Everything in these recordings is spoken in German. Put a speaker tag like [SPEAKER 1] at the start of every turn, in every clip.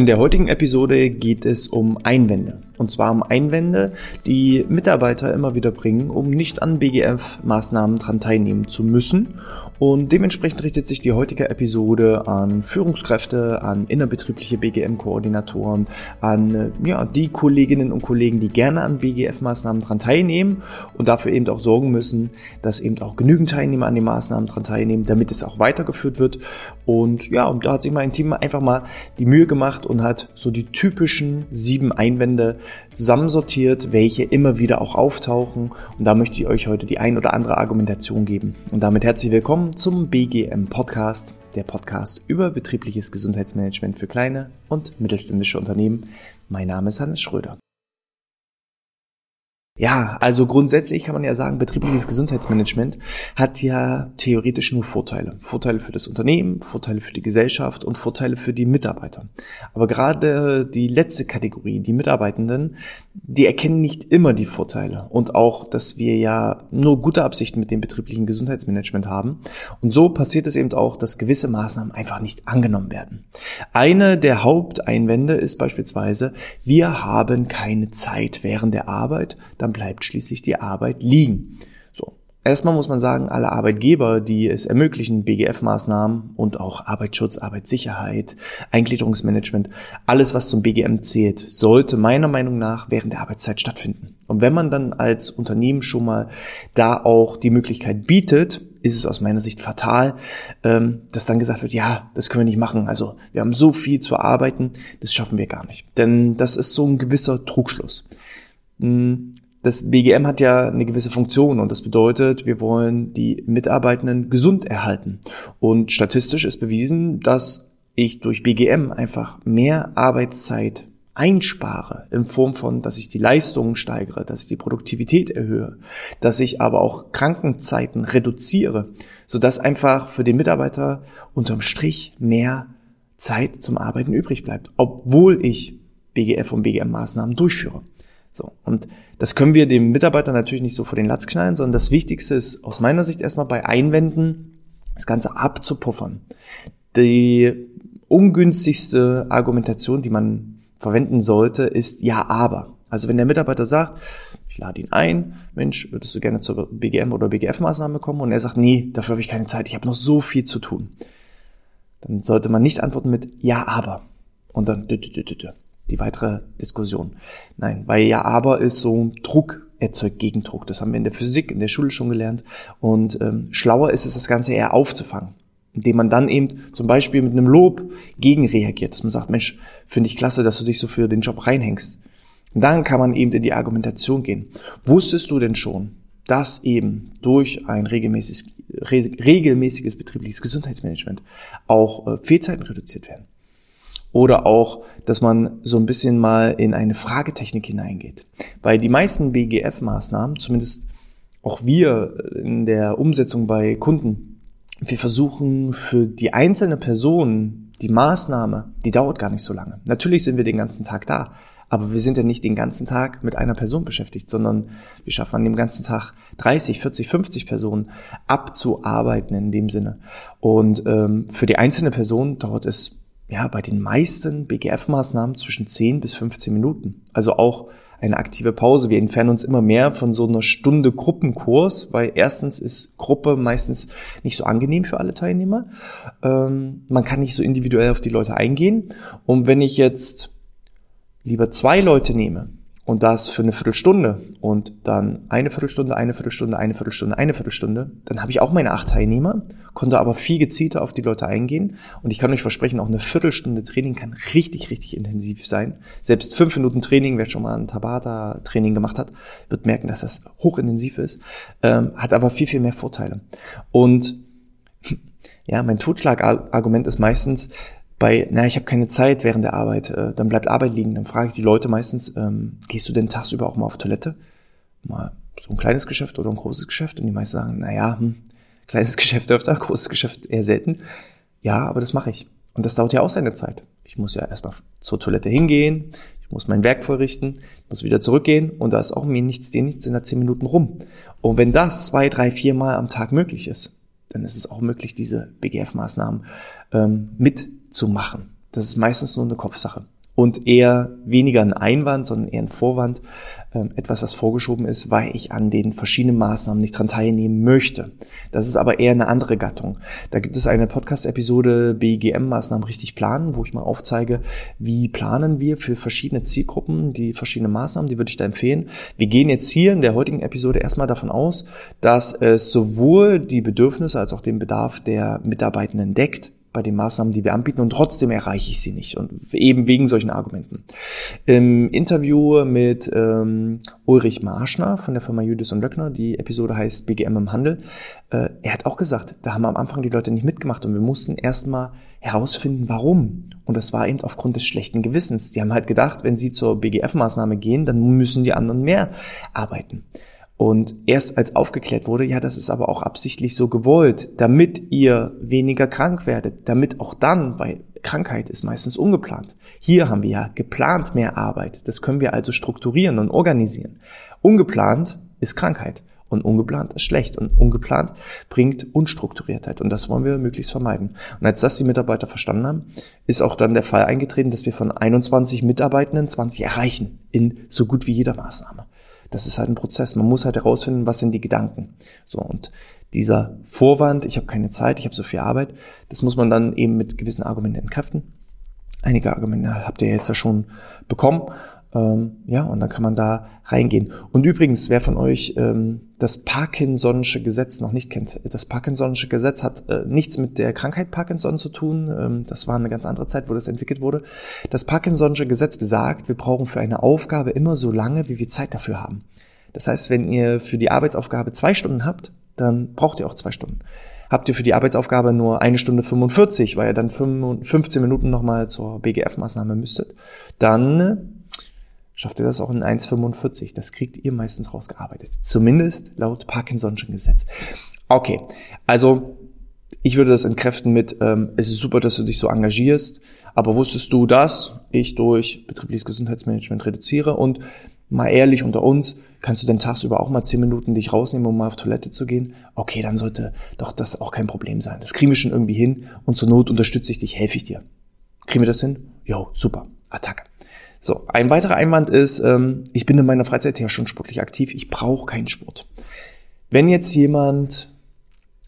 [SPEAKER 1] In der heutigen Episode geht es um Einwände. Und zwar um Einwände, die Mitarbeiter immer wieder bringen, um nicht an BGF-Maßnahmen dran teilnehmen zu müssen. Und dementsprechend richtet sich die heutige Episode an Führungskräfte, an innerbetriebliche BGM-Koordinatoren, an ja, die Kolleginnen und Kollegen, die gerne an BGF-Maßnahmen dran teilnehmen und dafür eben auch sorgen müssen, dass eben auch genügend Teilnehmer an den Maßnahmen dran teilnehmen, damit es auch weitergeführt wird. Und ja, und da hat sich mein Team einfach mal die Mühe gemacht und hat so die typischen sieben Einwände zusammensortiert, welche immer wieder auch auftauchen. Und da möchte ich euch heute die ein oder andere Argumentation geben. Und damit herzlich willkommen zum BGM Podcast, der Podcast über betriebliches Gesundheitsmanagement für kleine und mittelständische Unternehmen. Mein Name ist Hannes Schröder. Ja, also grundsätzlich kann man ja sagen, betriebliches Gesundheitsmanagement hat ja theoretisch nur Vorteile. Vorteile für das Unternehmen, Vorteile für die Gesellschaft und Vorteile für die Mitarbeiter. Aber gerade die letzte Kategorie, die Mitarbeitenden, die erkennen nicht immer die Vorteile und auch, dass wir ja nur gute Absichten mit dem betrieblichen Gesundheitsmanagement haben. Und so passiert es eben auch, dass gewisse Maßnahmen einfach nicht angenommen werden. Eine der Haupteinwände ist beispielsweise, wir haben keine Zeit während der Arbeit, dann bleibt schließlich die Arbeit liegen. So. Erstmal muss man sagen, alle Arbeitgeber, die es ermöglichen, BGF-Maßnahmen und auch Arbeitsschutz, Arbeitssicherheit, Eingliederungsmanagement, alles, was zum BGM zählt, sollte meiner Meinung nach während der Arbeitszeit stattfinden. Und wenn man dann als Unternehmen schon mal da auch die Möglichkeit bietet, ist es aus meiner Sicht fatal, ähm, dass dann gesagt wird, ja, das können wir nicht machen. Also wir haben so viel zu arbeiten, das schaffen wir gar nicht. Denn das ist so ein gewisser Trugschluss. Das BGM hat ja eine gewisse Funktion und das bedeutet, wir wollen die Mitarbeitenden gesund erhalten. Und statistisch ist bewiesen, dass ich durch BGM einfach mehr Arbeitszeit einspare in Form von, dass ich die Leistungen steigere, dass ich die Produktivität erhöhe, dass ich aber auch Krankenzeiten reduziere, sodass einfach für den Mitarbeiter unterm Strich mehr Zeit zum Arbeiten übrig bleibt, obwohl ich BGF und BGM-Maßnahmen durchführe. So. Und das können wir dem Mitarbeiter natürlich nicht so vor den Latz knallen, sondern das Wichtigste ist aus meiner Sicht erstmal bei Einwänden das Ganze abzupuffern. Die ungünstigste Argumentation, die man verwenden sollte, ist ja, aber. Also wenn der Mitarbeiter sagt, ich lade ihn ein, Mensch, würdest du gerne zur BGM oder BGF-Maßnahme kommen? Und er sagt, nee, dafür habe ich keine Zeit, ich habe noch so viel zu tun. Dann sollte man nicht antworten mit ja, aber. Und dann die weitere Diskussion. Nein, weil ja aber ist so Druck erzeugt Gegendruck. Das haben wir in der Physik, in der Schule schon gelernt. Und ähm, schlauer ist es, das Ganze eher aufzufangen indem man dann eben zum Beispiel mit einem Lob gegenreagiert, dass man sagt, Mensch, finde ich klasse, dass du dich so für den Job reinhängst. Und dann kann man eben in die Argumentation gehen. Wusstest du denn schon, dass eben durch ein regelmäßiges, regelmäßiges betriebliches Gesundheitsmanagement auch äh, Fehlzeiten reduziert werden? Oder auch, dass man so ein bisschen mal in eine Fragetechnik hineingeht. Weil die meisten BGF-Maßnahmen, zumindest auch wir in der Umsetzung bei Kunden, wir versuchen für die einzelne Person die Maßnahme, die dauert gar nicht so lange. Natürlich sind wir den ganzen Tag da, aber wir sind ja nicht den ganzen Tag mit einer Person beschäftigt, sondern wir schaffen an dem ganzen Tag 30, 40, 50 Personen abzuarbeiten in dem Sinne. Und ähm, für die einzelne Person dauert es ja, bei den meisten BGF-Maßnahmen zwischen 10 bis 15 Minuten. Also auch eine aktive Pause. Wir entfernen uns immer mehr von so einer Stunde Gruppenkurs, weil erstens ist Gruppe meistens nicht so angenehm für alle Teilnehmer. Ähm, man kann nicht so individuell auf die Leute eingehen. Und wenn ich jetzt lieber zwei Leute nehme, und das für eine Viertelstunde und dann eine Viertelstunde, eine Viertelstunde, eine Viertelstunde, eine Viertelstunde, dann habe ich auch meine acht Teilnehmer, konnte aber viel gezielter auf die Leute eingehen und ich kann euch versprechen, auch eine Viertelstunde Training kann richtig, richtig intensiv sein. Selbst fünf Minuten Training, wer schon mal ein Tabata-Training gemacht hat, wird merken, dass das hochintensiv ist, ähm, hat aber viel, viel mehr Vorteile. Und ja, mein Totschlagargument ist meistens, bei, na, ich habe keine Zeit während der Arbeit, äh, dann bleibt Arbeit liegen. Dann frage ich die Leute meistens, ähm, gehst du denn tagsüber auch mal auf Toilette? Mal so ein kleines Geschäft oder ein großes Geschäft? Und die meisten sagen, na ja, hm, kleines Geschäft öfter, großes Geschäft eher selten. Ja, aber das mache ich. Und das dauert ja auch seine Zeit. Ich muss ja erstmal zur Toilette hingehen, ich muss mein Werk vorrichten, ich muss wieder zurückgehen und da ist auch mir nichts, dir nichts in der zehn Minuten rum. Und wenn das zwei, drei, vier Mal am Tag möglich ist, dann ist es auch möglich, diese BGF-Maßnahmen ähm, mit zu machen. Das ist meistens nur eine Kopfsache und eher weniger ein Einwand, sondern eher ein Vorwand, ähm, etwas, was vorgeschoben ist, weil ich an den verschiedenen Maßnahmen nicht dran teilnehmen möchte. Das ist aber eher eine andere Gattung. Da gibt es eine Podcast-Episode BGM-Maßnahmen richtig planen, wo ich mal aufzeige, wie planen wir für verschiedene Zielgruppen die verschiedenen Maßnahmen, die würde ich da empfehlen. Wir gehen jetzt hier in der heutigen Episode erstmal davon aus, dass es sowohl die Bedürfnisse als auch den Bedarf der Mitarbeitenden deckt bei den Maßnahmen, die wir anbieten und trotzdem erreiche ich sie nicht und eben wegen solchen Argumenten. Im Interview mit ähm, Ulrich Marschner von der Firma Judis und Löckner, die Episode heißt BGM im Handel, äh, er hat auch gesagt, da haben am Anfang die Leute nicht mitgemacht und wir mussten erstmal herausfinden, warum. Und das war eben aufgrund des schlechten Gewissens. Die haben halt gedacht, wenn sie zur BGF-Maßnahme gehen, dann müssen die anderen mehr arbeiten. Und erst als aufgeklärt wurde, ja, das ist aber auch absichtlich so gewollt, damit ihr weniger krank werdet, damit auch dann, weil Krankheit ist meistens ungeplant. Hier haben wir ja geplant mehr Arbeit. Das können wir also strukturieren und organisieren. Ungeplant ist Krankheit und ungeplant ist schlecht und ungeplant bringt Unstrukturiertheit und das wollen wir möglichst vermeiden. Und als das die Mitarbeiter verstanden haben, ist auch dann der Fall eingetreten, dass wir von 21 Mitarbeitenden 20 erreichen in so gut wie jeder Maßnahme das ist halt ein Prozess. Man muss halt herausfinden, was sind die Gedanken. So und dieser Vorwand, ich habe keine Zeit, ich habe so viel Arbeit, das muss man dann eben mit gewissen Argumenten entkräften. Einige Argumente habt ihr jetzt ja schon bekommen ähm, ja, und dann kann man da reingehen. Und übrigens, wer von euch ähm, das Parkinson'sche Gesetz noch nicht kennt, das Parkinson'sche Gesetz hat äh, nichts mit der Krankheit Parkinson zu tun. Ähm, das war eine ganz andere Zeit, wo das entwickelt wurde. Das Parkinson'sche Gesetz besagt, wir brauchen für eine Aufgabe immer so lange, wie wir Zeit dafür haben. Das heißt, wenn ihr für die Arbeitsaufgabe zwei Stunden habt, dann braucht ihr auch zwei Stunden. Habt ihr für die Arbeitsaufgabe nur eine Stunde 45, weil ihr dann 15 Minuten nochmal zur BGF-Maßnahme müsstet, dann schafft ihr das auch in 1,45. Das kriegt ihr meistens rausgearbeitet. Zumindest laut Parkinson'schen Gesetz. Okay, also ich würde das entkräften mit, ähm, es ist super, dass du dich so engagierst, aber wusstest du, dass ich durch betriebliches Gesundheitsmanagement reduziere und mal ehrlich unter uns, kannst du denn tagsüber auch mal zehn Minuten dich rausnehmen, um mal auf Toilette zu gehen? Okay, dann sollte doch das auch kein Problem sein. Das kriegen wir schon irgendwie hin und zur Not unterstütze ich dich, helfe ich dir. Kriegen wir das hin? Jo, super. Attacke. So, ein weiterer Einwand ist, ähm, ich bin in meiner Freizeit ja schon sportlich aktiv, ich brauche keinen Sport. Wenn jetzt jemand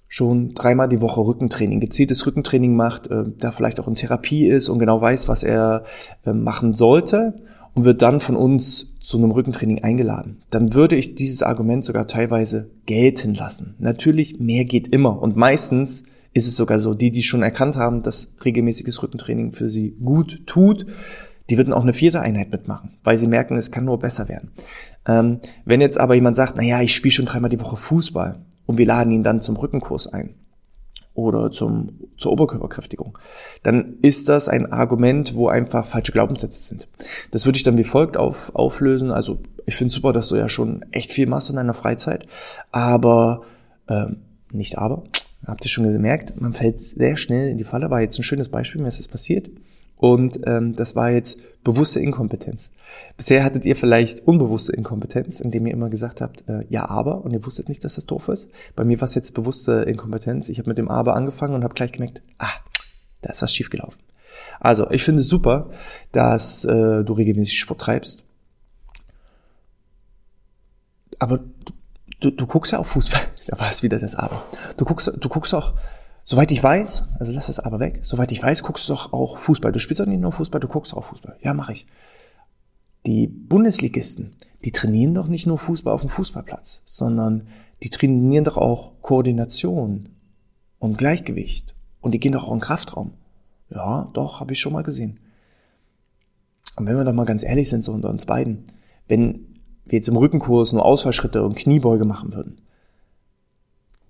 [SPEAKER 1] schon dreimal die Woche Rückentraining, gezieltes Rückentraining macht, äh, da vielleicht auch in Therapie ist und genau weiß, was er äh, machen sollte und wird dann von uns zu einem Rückentraining eingeladen, dann würde ich dieses Argument sogar teilweise gelten lassen. Natürlich, mehr geht immer und meistens ist es sogar so, die, die schon erkannt haben, dass regelmäßiges Rückentraining für sie gut tut, die würden auch eine vierte Einheit mitmachen, weil sie merken, es kann nur besser werden. Ähm, wenn jetzt aber jemand sagt, na ja, ich spiele schon dreimal die Woche Fußball und wir laden ihn dann zum Rückenkurs ein oder zum, zur Oberkörperkräftigung, dann ist das ein Argument, wo einfach falsche Glaubenssätze sind. Das würde ich dann wie folgt auf, auflösen. Also ich finde super, dass du ja schon echt viel machst in deiner Freizeit, aber ähm, nicht aber, habt ihr schon gemerkt, man fällt sehr schnell in die Falle, war jetzt ein schönes Beispiel, mir ist das passiert. Und ähm, das war jetzt bewusste Inkompetenz. Bisher hattet ihr vielleicht unbewusste Inkompetenz, indem ihr immer gesagt habt, äh, ja, aber, und ihr wusstet nicht, dass das doof ist. Bei mir war es jetzt bewusste Inkompetenz. Ich habe mit dem aber angefangen und habe gleich gemerkt, ah, da ist was schiefgelaufen. Also, ich finde es super, dass äh, du regelmäßig Sport treibst. Aber du, du, du guckst ja auch Fußball. Da war es wieder das Aber. Du guckst, du guckst auch Soweit ich weiß, also lass das aber weg, soweit ich weiß, guckst du doch auch Fußball. Du spielst doch nicht nur Fußball, du guckst auch Fußball. Ja, mache ich. Die Bundesligisten, die trainieren doch nicht nur Fußball auf dem Fußballplatz, sondern die trainieren doch auch Koordination und Gleichgewicht. Und die gehen doch auch in den Kraftraum. Ja, doch, habe ich schon mal gesehen. Und wenn wir doch mal ganz ehrlich sind, so unter uns beiden, wenn wir jetzt im Rückenkurs nur Ausfallschritte und Kniebeuge machen würden,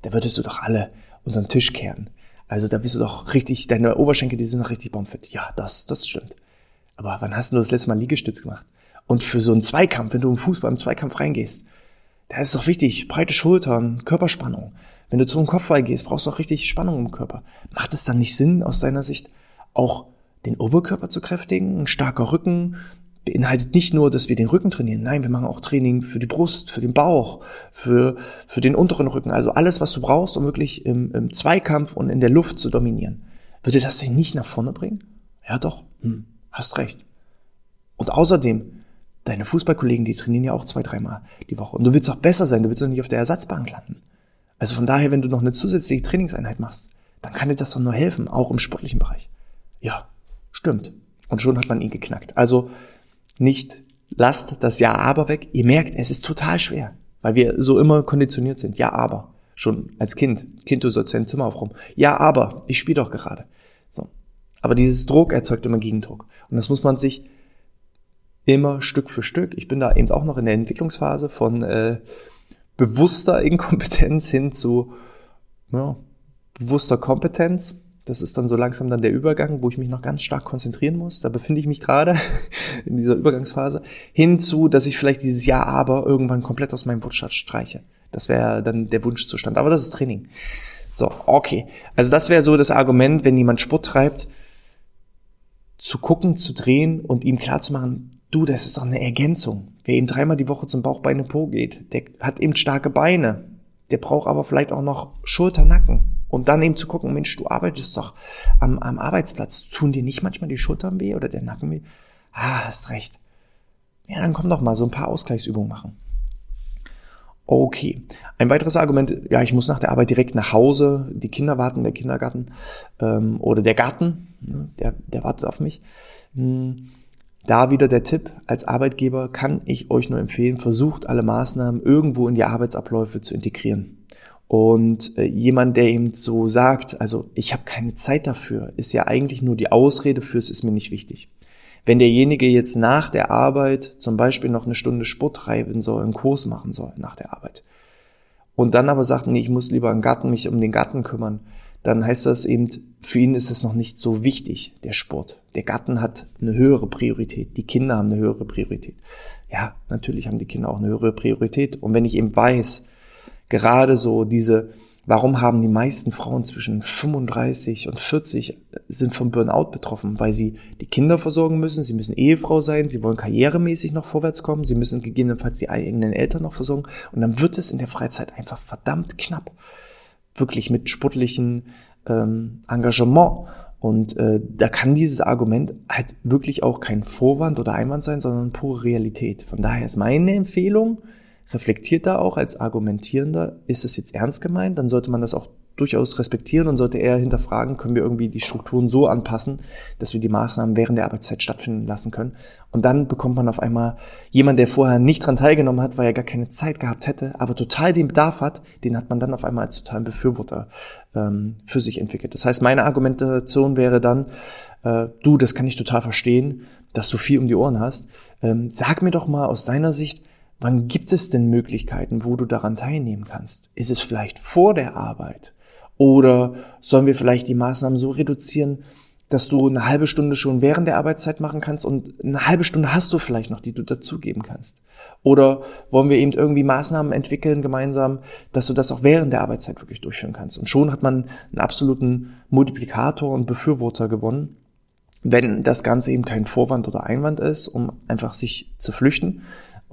[SPEAKER 1] da würdest du doch alle unseren Tisch kehren. Also da bist du doch richtig, deine Oberschenkel, die sind noch richtig bombfett. Ja, das, das stimmt. Aber wann hast du das letzte Mal Liegestütz gemacht? Und für so einen Zweikampf, wenn du im Fußball im Zweikampf reingehst, da ist es doch wichtig, breite Schultern, Körperspannung. Wenn du zu einem Kopfball gehst, brauchst du auch richtig Spannung im Körper. Macht es dann nicht Sinn, aus deiner Sicht auch den Oberkörper zu kräftigen, ein starker Rücken, beinhaltet nicht nur, dass wir den Rücken trainieren. Nein, wir machen auch Training für die Brust, für den Bauch, für, für den unteren Rücken. Also alles, was du brauchst, um wirklich im, im Zweikampf und in der Luft zu dominieren. Würde das dich nicht nach vorne bringen? Ja doch, hm, hast recht. Und außerdem, deine Fußballkollegen, die trainieren ja auch zwei, dreimal die Woche. Und du willst auch besser sein, du willst doch nicht auf der Ersatzbank landen. Also von daher, wenn du noch eine zusätzliche Trainingseinheit machst, dann kann dir das doch nur helfen, auch im sportlichen Bereich. Ja, stimmt. Und schon hat man ihn geknackt. Also nicht lasst das Ja, aber weg. Ihr merkt, es ist total schwer, weil wir so immer konditioniert sind. Ja, aber. Schon als Kind. Kind, du sollst dein Zimmer aufräumen. Ja, aber. Ich spiele doch gerade. So. Aber dieses Druck erzeugt immer Gegendruck. Und das muss man sich immer Stück für Stück. Ich bin da eben auch noch in der Entwicklungsphase von äh, bewusster Inkompetenz hin zu ja, bewusster Kompetenz. Das ist dann so langsam dann der Übergang, wo ich mich noch ganz stark konzentrieren muss. Da befinde ich mich gerade in dieser Übergangsphase. Hinzu, dass ich vielleicht dieses Ja, aber irgendwann komplett aus meinem Wortschatz streiche. Das wäre dann der Wunschzustand. Aber das ist Training. So, okay. Also das wäre so das Argument, wenn jemand Sport treibt, zu gucken, zu drehen und ihm klarzumachen, du, das ist doch eine Ergänzung. Wer eben dreimal die Woche zum Bauchbeine Po geht, der hat eben starke Beine. Der braucht aber vielleicht auch noch Schulter, Nacken. Und dann eben zu gucken, Mensch, du arbeitest doch am, am Arbeitsplatz. Tun dir nicht manchmal die Schultern weh oder der Nacken weh? Ah, hast recht. Ja, dann komm doch mal so ein paar Ausgleichsübungen machen. Okay. Ein weiteres Argument, ja, ich muss nach der Arbeit direkt nach Hause, die Kinder warten, der Kindergarten ähm, oder der Garten, ne, der, der wartet auf mich. Hm, da wieder der Tipp, als Arbeitgeber kann ich euch nur empfehlen, versucht alle Maßnahmen irgendwo in die Arbeitsabläufe zu integrieren. Und äh, jemand, der eben so sagt, also ich habe keine Zeit dafür, ist ja eigentlich nur die Ausrede fürs ist mir nicht wichtig. Wenn derjenige jetzt nach der Arbeit zum Beispiel noch eine Stunde Sport treiben soll, einen Kurs machen soll nach der Arbeit und dann aber sagt, nee, ich muss lieber im Garten mich um den Garten kümmern, dann heißt das eben, für ihn ist es noch nicht so wichtig, der Sport. Der Garten hat eine höhere Priorität, die Kinder haben eine höhere Priorität. Ja, natürlich haben die Kinder auch eine höhere Priorität. Und wenn ich eben weiß, gerade so diese, warum haben die meisten Frauen zwischen 35 und 40 sind vom Burnout betroffen? Weil sie die Kinder versorgen müssen, sie müssen Ehefrau sein, sie wollen karrieremäßig noch vorwärts kommen, sie müssen gegebenenfalls die eigenen Eltern noch versorgen und dann wird es in der Freizeit einfach verdammt knapp. Wirklich mit sportlichen ähm, Engagement. Und äh, da kann dieses Argument halt wirklich auch kein Vorwand oder Einwand sein, sondern pure Realität. Von daher ist meine Empfehlung, reflektiert da auch als Argumentierender, ist es jetzt ernst gemeint, dann sollte man das auch durchaus respektieren und sollte eher hinterfragen, können wir irgendwie die Strukturen so anpassen, dass wir die Maßnahmen während der Arbeitszeit stattfinden lassen können. Und dann bekommt man auf einmal jemand, der vorher nicht dran teilgenommen hat, weil er gar keine Zeit gehabt hätte, aber total den Bedarf hat, den hat man dann auf einmal als totalen Befürworter ähm, für sich entwickelt. Das heißt, meine Argumentation wäre dann, äh, du, das kann ich total verstehen, dass du viel um die Ohren hast. Ähm, sag mir doch mal aus deiner Sicht, Wann gibt es denn Möglichkeiten, wo du daran teilnehmen kannst? Ist es vielleicht vor der Arbeit? Oder sollen wir vielleicht die Maßnahmen so reduzieren, dass du eine halbe Stunde schon während der Arbeitszeit machen kannst und eine halbe Stunde hast du vielleicht noch, die du dazugeben kannst? Oder wollen wir eben irgendwie Maßnahmen entwickeln gemeinsam, dass du das auch während der Arbeitszeit wirklich durchführen kannst? Und schon hat man einen absoluten Multiplikator und Befürworter gewonnen, wenn das Ganze eben kein Vorwand oder Einwand ist, um einfach sich zu flüchten,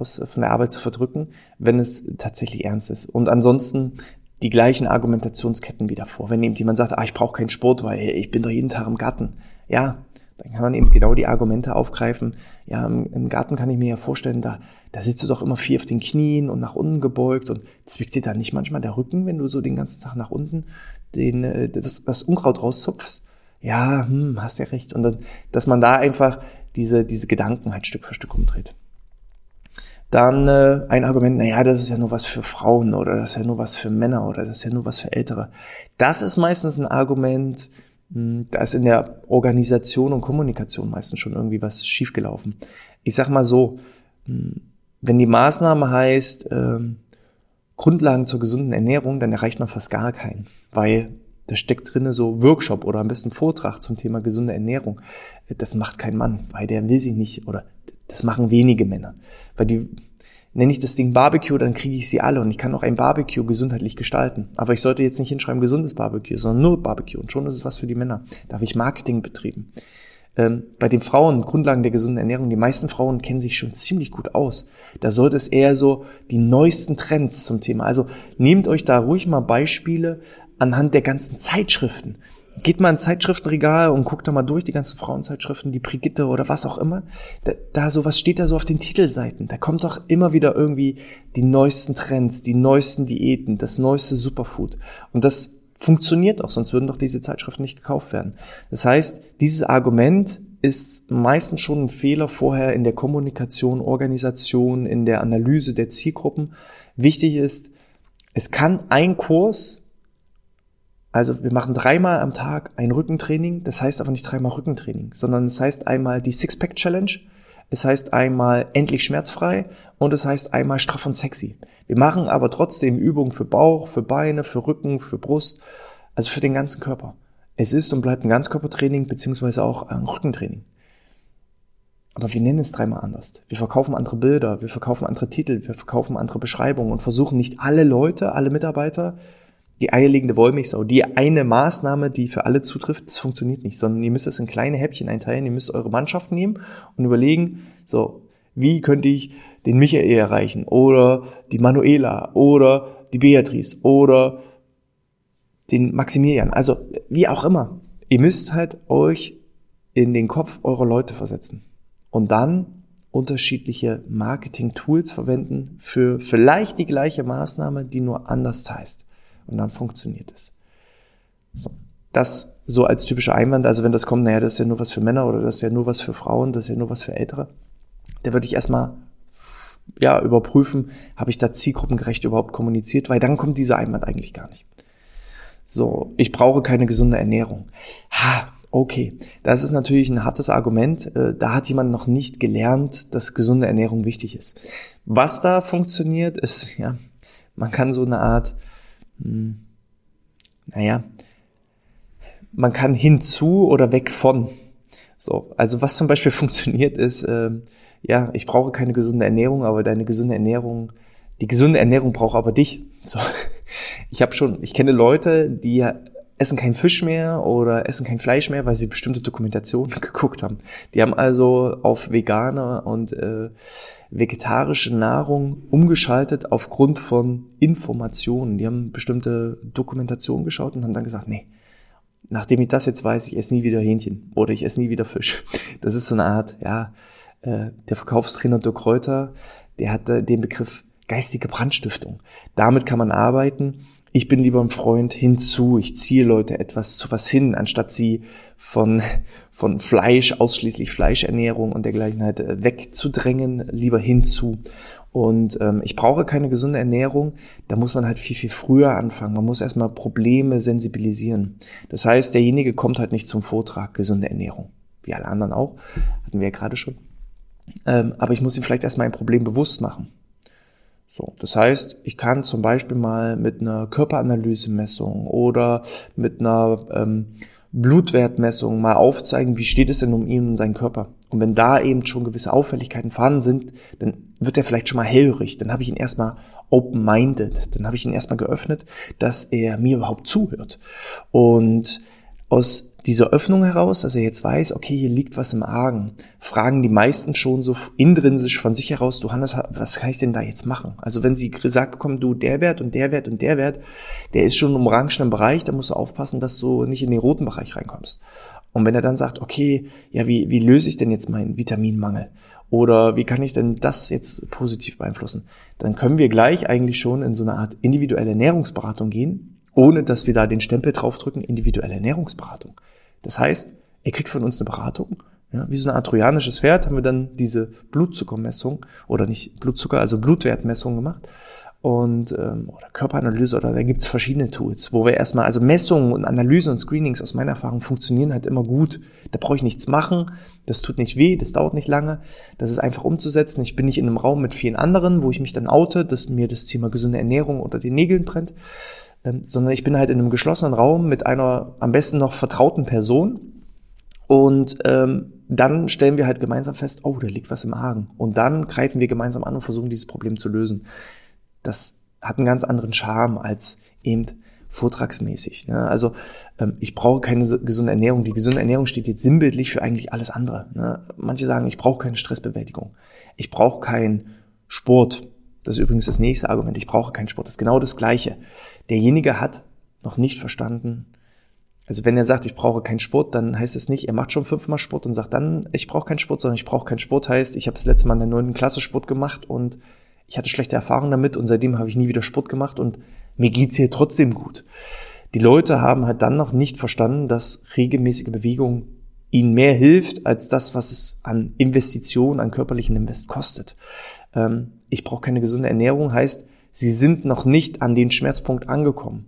[SPEAKER 1] aus, von der Arbeit zu verdrücken, wenn es tatsächlich ernst ist. Und ansonsten die gleichen Argumentationsketten wieder vor. Wenn eben jemand sagt, ah, ich brauche keinen Sport, weil ich bin doch jeden Tag im Garten. Ja, dann kann man eben genau die Argumente aufgreifen. Ja, im, im, Garten kann ich mir ja vorstellen, da, da sitzt du doch immer viel auf den Knien und nach unten gebeugt und zwickt dir da nicht manchmal der Rücken, wenn du so den ganzen Tag nach unten den, äh, das, das Unkraut rauszupfst. Ja, hm, hast ja recht. Und dann, dass man da einfach diese, diese Gedanken halt Stück für Stück umdreht. Dann äh, ein Argument, naja, das ist ja nur was für Frauen oder das ist ja nur was für Männer oder das ist ja nur was für Ältere. Das ist meistens ein Argument, hm, da ist in der Organisation und Kommunikation meistens schon irgendwie was schiefgelaufen. Ich sag mal so, hm, wenn die Maßnahme heißt, ähm, Grundlagen zur gesunden Ernährung, dann erreicht man fast gar keinen, weil da steckt drinne so Workshop oder am besten Vortrag zum Thema gesunde Ernährung. Das macht kein Mann, weil der will sich nicht oder das machen wenige Männer. Weil die, nenne ich das Ding Barbecue, dann kriege ich sie alle und ich kann auch ein Barbecue gesundheitlich gestalten. Aber ich sollte jetzt nicht hinschreiben gesundes Barbecue, sondern nur Barbecue und schon ist es was für die Männer. Da habe ich Marketing betrieben. Ähm, bei den Frauen, Grundlagen der gesunden Ernährung, die meisten Frauen kennen sich schon ziemlich gut aus. Da sollte es eher so die neuesten Trends zum Thema. Also nehmt euch da ruhig mal Beispiele anhand der ganzen Zeitschriften geht mal ins Zeitschriftenregal und guckt da mal durch, die ganzen Frauenzeitschriften, die Brigitte oder was auch immer. Da, da so, was steht da so auf den Titelseiten? Da kommt doch immer wieder irgendwie die neuesten Trends, die neuesten Diäten, das neueste Superfood. Und das funktioniert auch, sonst würden doch diese Zeitschriften nicht gekauft werden. Das heißt, dieses Argument ist meistens schon ein Fehler vorher in der Kommunikation, Organisation, in der Analyse der Zielgruppen. Wichtig ist, es kann ein Kurs, also wir machen dreimal am Tag ein Rückentraining, das heißt aber nicht dreimal Rückentraining, sondern es heißt einmal die Sixpack Challenge, es heißt einmal endlich schmerzfrei und es heißt einmal straff und sexy. Wir machen aber trotzdem Übungen für Bauch, für Beine, für Rücken, für Brust, also für den ganzen Körper. Es ist und bleibt ein Ganzkörpertraining beziehungsweise auch ein Rückentraining. Aber wir nennen es dreimal anders. Wir verkaufen andere Bilder, wir verkaufen andere Titel, wir verkaufen andere Beschreibungen und versuchen nicht alle Leute, alle Mitarbeiter, die eierlegende Wollmilchsau, die eine Maßnahme, die für alle zutrifft, das funktioniert nicht, sondern ihr müsst es in kleine Häppchen einteilen, ihr müsst eure Mannschaft nehmen und überlegen, so, wie könnte ich den Michael erreichen oder die Manuela oder die Beatrice oder den Maximilian, also wie auch immer. Ihr müsst halt euch in den Kopf eurer Leute versetzen und dann unterschiedliche Marketing-Tools verwenden für vielleicht die gleiche Maßnahme, die nur anders heißt. Und dann funktioniert es. So. Das so als typischer Einwand, also wenn das kommt, naja, das ist ja nur was für Männer oder das ist ja nur was für Frauen, das ist ja nur was für Ältere, da würde ich erstmal ja, überprüfen, habe ich da zielgruppengerecht überhaupt kommuniziert, weil dann kommt dieser Einwand eigentlich gar nicht. So, ich brauche keine gesunde Ernährung. Ha, okay. Das ist natürlich ein hartes Argument. Äh, da hat jemand noch nicht gelernt, dass gesunde Ernährung wichtig ist. Was da funktioniert, ist, ja, man kann so eine Art, hm, naja, man kann hinzu oder weg von. So, also was zum Beispiel funktioniert ist, äh, ja, ich brauche keine gesunde Ernährung, aber deine gesunde Ernährung die gesunde Ernährung braucht aber dich. So. Ich habe schon, ich kenne Leute, die essen kein Fisch mehr oder essen kein Fleisch mehr, weil sie bestimmte Dokumentationen geguckt haben. Die haben also auf vegane und äh, vegetarische Nahrung umgeschaltet aufgrund von Informationen. Die haben bestimmte Dokumentationen geschaut und haben dann gesagt, nee, nachdem ich das jetzt weiß, ich esse nie wieder Hähnchen oder ich esse nie wieder Fisch. Das ist so eine Art, ja, äh, der Verkaufstrainer Dirk Kräuter, der hat äh, den Begriff geistige Brandstiftung. Damit kann man arbeiten. Ich bin lieber ein Freund hinzu. Ich ziehe Leute etwas zu was hin, anstatt sie von, von Fleisch, ausschließlich Fleischernährung und dergleichen halt äh, wegzudrängen, lieber hinzu. Und ähm, ich brauche keine gesunde Ernährung. Da muss man halt viel, viel früher anfangen. Man muss erstmal Probleme sensibilisieren. Das heißt, derjenige kommt halt nicht zum Vortrag gesunde Ernährung. Wie alle anderen auch. Hatten wir ja gerade schon. Ähm, aber ich muss ihm vielleicht erstmal ein Problem bewusst machen. So, das heißt, ich kann zum Beispiel mal mit einer Körperanalysemessung oder mit einer ähm, Blutwertmessung mal aufzeigen, wie steht es denn um ihn und seinen Körper. Und wenn da eben schon gewisse Auffälligkeiten vorhanden sind, dann wird er vielleicht schon mal hellhörig. Dann habe ich ihn erstmal open-minded. Dann habe ich ihn erstmal geöffnet, dass er mir überhaupt zuhört. Und aus dieser Öffnung heraus, dass er jetzt weiß, okay, hier liegt was im Argen, fragen die meisten schon so intrinsisch von sich heraus, du Hannes, was kann ich denn da jetzt machen? Also wenn sie gesagt bekommen, du, der Wert und der Wert und der Wert, der ist schon im orangenen Bereich, da musst du aufpassen, dass du nicht in den roten Bereich reinkommst. Und wenn er dann sagt, okay, ja, wie, wie löse ich denn jetzt meinen Vitaminmangel? Oder wie kann ich denn das jetzt positiv beeinflussen? Dann können wir gleich eigentlich schon in so eine Art individuelle Ernährungsberatung gehen, ohne dass wir da den Stempel draufdrücken, individuelle Ernährungsberatung. Das heißt, er kriegt von uns eine Beratung. Ja, wie so Art trojanisches Pferd haben wir dann diese Blutzuckermessung oder nicht Blutzucker, also Blutwertmessung gemacht und ähm, oder Körperanalyse oder da gibt's verschiedene Tools, wo wir erstmal, also Messungen und Analyse und Screenings aus meiner Erfahrung funktionieren halt immer gut. Da brauche ich nichts machen, das tut nicht weh, das dauert nicht lange, das ist einfach umzusetzen. Ich bin nicht in einem Raum mit vielen anderen, wo ich mich dann oute, dass mir das Thema gesunde Ernährung unter den Nägeln brennt, ähm, sondern ich bin halt in einem geschlossenen Raum mit einer am besten noch vertrauten Person und ähm, dann stellen wir halt gemeinsam fest, oh, da liegt was im Argen. Und dann greifen wir gemeinsam an und versuchen dieses Problem zu lösen. Das hat einen ganz anderen Charme als eben vortragsmäßig. Ne? Also ähm, ich brauche keine gesunde Ernährung. Die gesunde Ernährung steht jetzt sinnbildlich für eigentlich alles andere. Ne? Manche sagen, ich brauche keine Stressbewältigung. Ich brauche keinen Sport. Das ist übrigens das nächste Argument. Ich brauche keinen Sport. Das ist genau das Gleiche. Derjenige hat noch nicht verstanden, Also wenn er sagt, ich brauche keinen Sport, dann heißt es nicht, er macht schon fünfmal Sport und sagt dann, ich brauche keinen Sport, sondern ich brauche keinen Sport heißt, ich habe das letzte Mal in der neunten Klasse Sport gemacht und ich hatte schlechte Erfahrungen damit und seitdem habe ich nie wieder Sport gemacht und mir geht's hier trotzdem gut. Die Leute haben halt dann noch nicht verstanden, dass regelmäßige Bewegung ihnen mehr hilft als das, was es an Investitionen, an körperlichen Invest kostet. Ähm, ich brauche keine gesunde Ernährung heißt, sie sind noch nicht an den Schmerzpunkt angekommen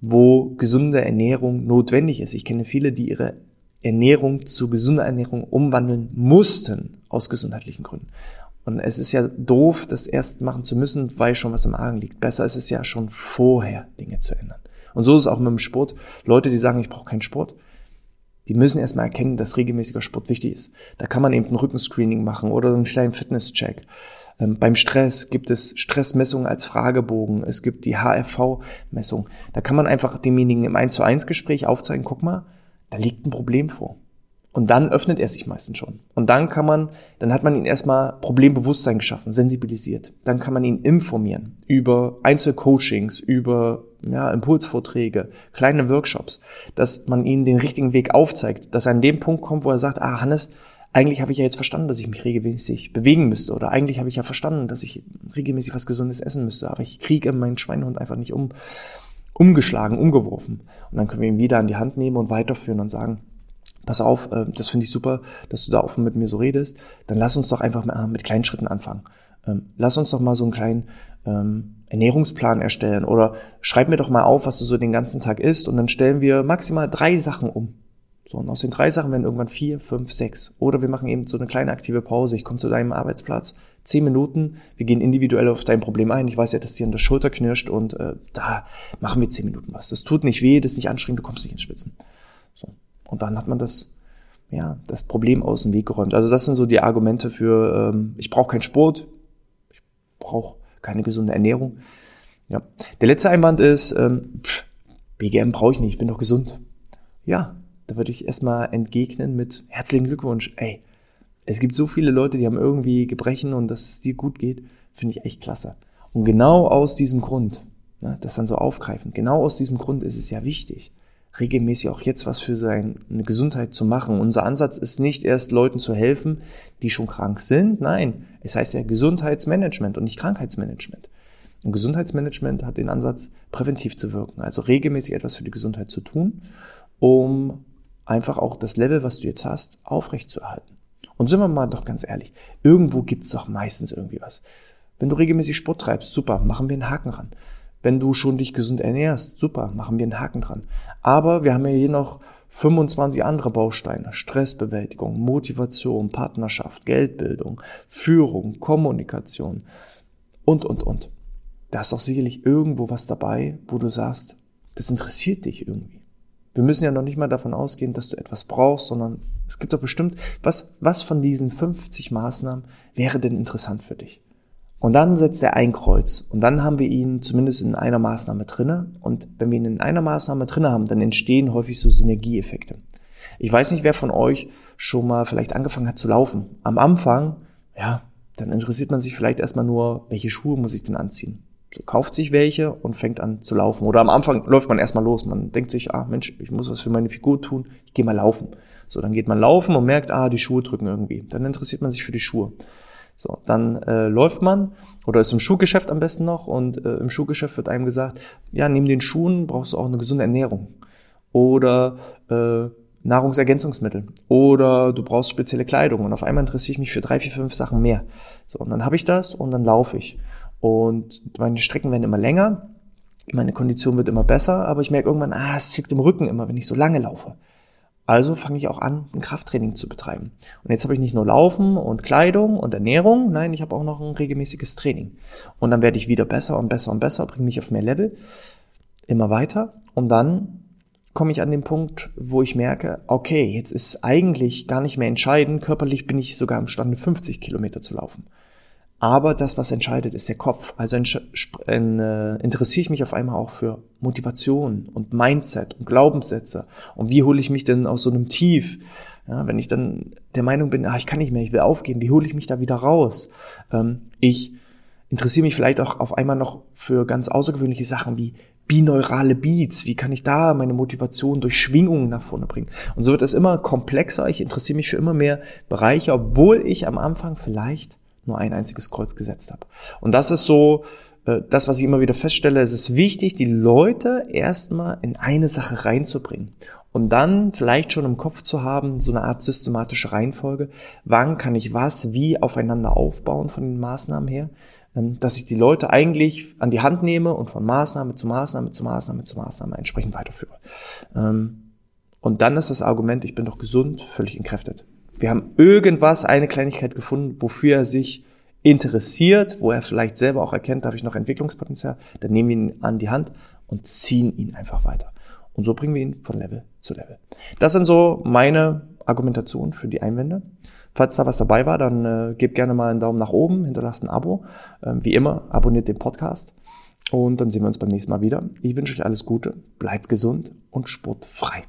[SPEAKER 1] wo gesunde Ernährung notwendig ist. Ich kenne viele, die ihre Ernährung zu gesunder Ernährung umwandeln mussten aus gesundheitlichen Gründen. Und es ist ja doof, das erst machen zu müssen, weil schon was im Argen liegt. Besser ist es ja schon vorher, Dinge zu ändern. Und so ist es auch mit dem Sport. Leute, die sagen, ich brauche keinen Sport, die müssen erstmal erkennen, dass regelmäßiger Sport wichtig ist. Da kann man eben ein Rückenscreening machen oder einen kleinen Fitnesscheck. Ähm, beim Stress gibt es Stressmessungen als Fragebogen. Es gibt die HRV-Messung. Da kann man einfach demjenigen im 1 zu 1 Gespräch aufzeigen, guck mal, da liegt ein Problem vor. Und dann öffnet er sich meistens schon. Und dann kann man, dann hat man ihn erstmal Problembewusstsein geschaffen, sensibilisiert. Dann kann man ihn informieren über Einzelcoachings, über ja, Impulsvorträge, kleine Workshops, dass man ihnen den richtigen Weg aufzeigt, dass er an dem Punkt kommt, wo er sagt, ah, Hannes, eigentlich habe ich ja jetzt verstanden, dass ich mich regelmäßig bewegen müsste. Oder eigentlich habe ich ja verstanden, dass ich regelmäßig was Gesundes essen müsste. Aber ich kriege meinen Schweinehund einfach nicht um, umgeschlagen, umgeworfen. Und dann können wir ihn wieder an die Hand nehmen und weiterführen und sagen, pass auf, äh, das finde ich super, dass du da offen mit mir so redest. Dann lass uns doch einfach mal mit kleinen Schritten anfangen. Ähm, lass uns doch mal so einen kleinen ähm, Ernährungsplan erstellen oder schreib mir doch mal auf, was du so den ganzen Tag isst und dann stellen wir maximal drei Sachen um. So, und aus den drei Sachen werden irgendwann vier, fünf, sechs. Oder wir machen eben so eine kleine aktive Pause. Ich komme zu deinem Arbeitsplatz, zehn Minuten, wir gehen individuell auf dein Problem ein. Ich weiß ja, dass dir an der Schulter knirscht und äh, da machen wir zehn Minuten was. Das tut nicht weh, das ist nicht anstrengend, du kommst nicht ins Spitzen. So. Und dann hat man das, ja, das Problem aus dem Weg geräumt. Also das sind so die Argumente für, ähm, ich brauche keinen Sport, ich brauche keine gesunde Ernährung. Ja. Der letzte Einwand ist, ähm, pff, BGM brauche ich nicht, ich bin doch gesund. Ja, da würde ich erstmal entgegnen mit herzlichen Glückwunsch. Ey, es gibt so viele Leute, die haben irgendwie Gebrechen und dass es dir gut geht, finde ich echt klasse. Und genau aus diesem Grund, ne, das dann so aufgreifen, genau aus diesem Grund ist es ja wichtig, regelmäßig auch jetzt was für seine Gesundheit zu machen. Unser Ansatz ist nicht erst Leuten zu helfen, die schon krank sind. Nein, es heißt ja Gesundheitsmanagement und nicht Krankheitsmanagement. Und Gesundheitsmanagement hat den Ansatz, präventiv zu wirken, also regelmäßig etwas für die Gesundheit zu tun, um einfach auch das Level, was du jetzt hast, aufrechtzuerhalten. Und sind wir mal doch ganz ehrlich, irgendwo gibt's doch meistens irgendwie was. Wenn du regelmäßig Sport treibst, super, machen wir einen Haken ran. Wenn du schon dich gesund ernährst, super, machen wir einen Haken dran. Aber wir haben ja hier noch 25 andere Bausteine. Stressbewältigung, Motivation, Partnerschaft, Geldbildung, Führung, Kommunikation und, und, und. Da ist doch sicherlich irgendwo was dabei, wo du sagst, das interessiert dich irgendwie. Wir müssen ja noch nicht mal davon ausgehen, dass du etwas brauchst, sondern es gibt doch bestimmt, was, was von diesen 50 Maßnahmen wäre denn interessant für dich? Und dann setzt er ein Kreuz und dann haben wir ihn zumindest in einer Maßnahme drinne. Und wenn wir ihn in einer Maßnahme drinne haben, dann entstehen häufig so Synergieeffekte. Ich weiß nicht, wer von euch schon mal vielleicht angefangen hat zu laufen. Am Anfang, ja, dann interessiert man sich vielleicht erstmal nur, welche Schuhe muss ich denn anziehen? So kauft sich welche und fängt an zu laufen. Oder am Anfang läuft man erstmal los. Man denkt sich, ah Mensch, ich muss was für meine Figur tun, ich gehe mal laufen. So, dann geht man laufen und merkt, ah, die Schuhe drücken irgendwie. Dann interessiert man sich für die Schuhe. So, dann äh, läuft man oder ist im Schuhgeschäft am besten noch und äh, im Schuhgeschäft wird einem gesagt, ja, neben den Schuhen brauchst du auch eine gesunde Ernährung oder äh, Nahrungsergänzungsmittel oder du brauchst spezielle Kleidung und auf einmal interessiere ich mich für drei, vier, fünf Sachen mehr. So, und dann habe ich das und dann laufe ich. Und meine Strecken werden immer länger, meine Kondition wird immer besser, aber ich merke irgendwann, ah, es zieht im Rücken immer, wenn ich so lange laufe. Also fange ich auch an, ein Krafttraining zu betreiben. Und jetzt habe ich nicht nur Laufen und Kleidung und Ernährung, nein, ich habe auch noch ein regelmäßiges Training. Und dann werde ich wieder besser und besser und besser, bringe mich auf mehr Level, immer weiter. Und dann komme ich an den Punkt, wo ich merke, okay, jetzt ist eigentlich gar nicht mehr entscheidend, körperlich bin ich sogar imstande, 50 Kilometer zu laufen. Aber das, was entscheidet, ist der Kopf. Also äh, interessiere ich mich auf einmal auch für Motivation und Mindset und Glaubenssätze. Und wie hole ich mich denn aus so einem Tief? Ja, wenn ich dann der Meinung bin, ah, ich kann nicht mehr, ich will aufgeben, wie hole ich mich da wieder raus? Ähm, ich interessiere mich vielleicht auch auf einmal noch für ganz außergewöhnliche Sachen wie bineurale Beats, wie kann ich da meine Motivation durch Schwingungen nach vorne bringen? Und so wird es immer komplexer. Ich interessiere mich für immer mehr Bereiche, obwohl ich am Anfang vielleicht nur ein einziges Kreuz gesetzt habe. Und das ist so äh, das, was ich immer wieder feststelle. Es ist wichtig, die Leute erstmal in eine Sache reinzubringen. Und dann vielleicht schon im Kopf zu haben, so eine Art systematische Reihenfolge. Wann kann ich was wie aufeinander aufbauen von den Maßnahmen her? Ähm, dass ich die Leute eigentlich an die Hand nehme und von Maßnahme zu Maßnahme zu Maßnahme zu Maßnahme entsprechend weiterführe. Ähm, und dann ist das Argument, ich bin doch gesund, völlig entkräftet. Wir haben irgendwas, eine Kleinigkeit gefunden, wofür er sich interessiert, wo er vielleicht selber auch erkennt, da habe ich noch Entwicklungspotenzial, dann nehmen wir ihn an die Hand und ziehen ihn einfach weiter. Und so bringen wir ihn von Level zu Level. Das sind so meine Argumentationen für die Einwände. Falls da was dabei war, dann äh, gebt gerne mal einen Daumen nach oben, hinterlasst ein Abo. Ähm, wie immer, abonniert den Podcast. Und dann sehen wir uns beim nächsten Mal wieder. Ich wünsche euch alles Gute, bleibt gesund und sportfrei.